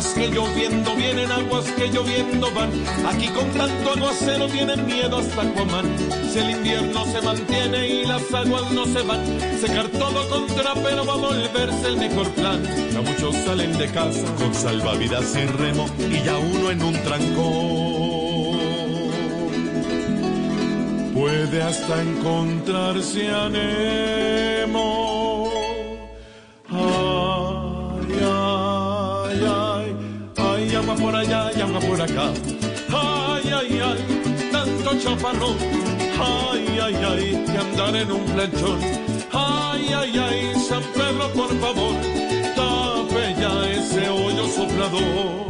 Que lloviendo vienen, aguas que lloviendo van. Aquí con tanto aguacero tienen miedo hasta Cuamán. Si el invierno se mantiene y las aguas no se van, secar todo contra pero va a volverse el mejor plan. Ya muchos salen de casa con salvavidas y remo y ya uno en un trancón. Puede hasta encontrarse a Nemo. Ay, ay, ay, por allá y por acá. Ay, ay, ay, tanto chaparrón. Ay, ay, ay, que andar en un planchón. Ay, ay, ay, San Pedro, por favor, tape ya ese hoyo soplador.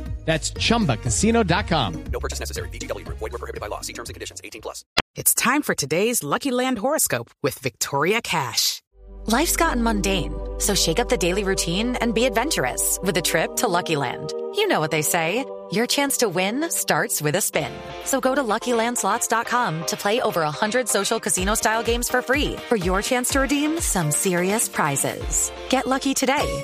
That's chumbacasino.com. No purchase necessary. VGW Group. Void were prohibited by law. See terms and conditions. 18 plus. It's time for today's Lucky Land horoscope with Victoria Cash. Life's gotten mundane, so shake up the daily routine and be adventurous with a trip to Lucky Land. You know what they say your chance to win starts with a spin. So go to luckylandslots.com to play over 100 social casino style games for free for your chance to redeem some serious prizes. Get lucky today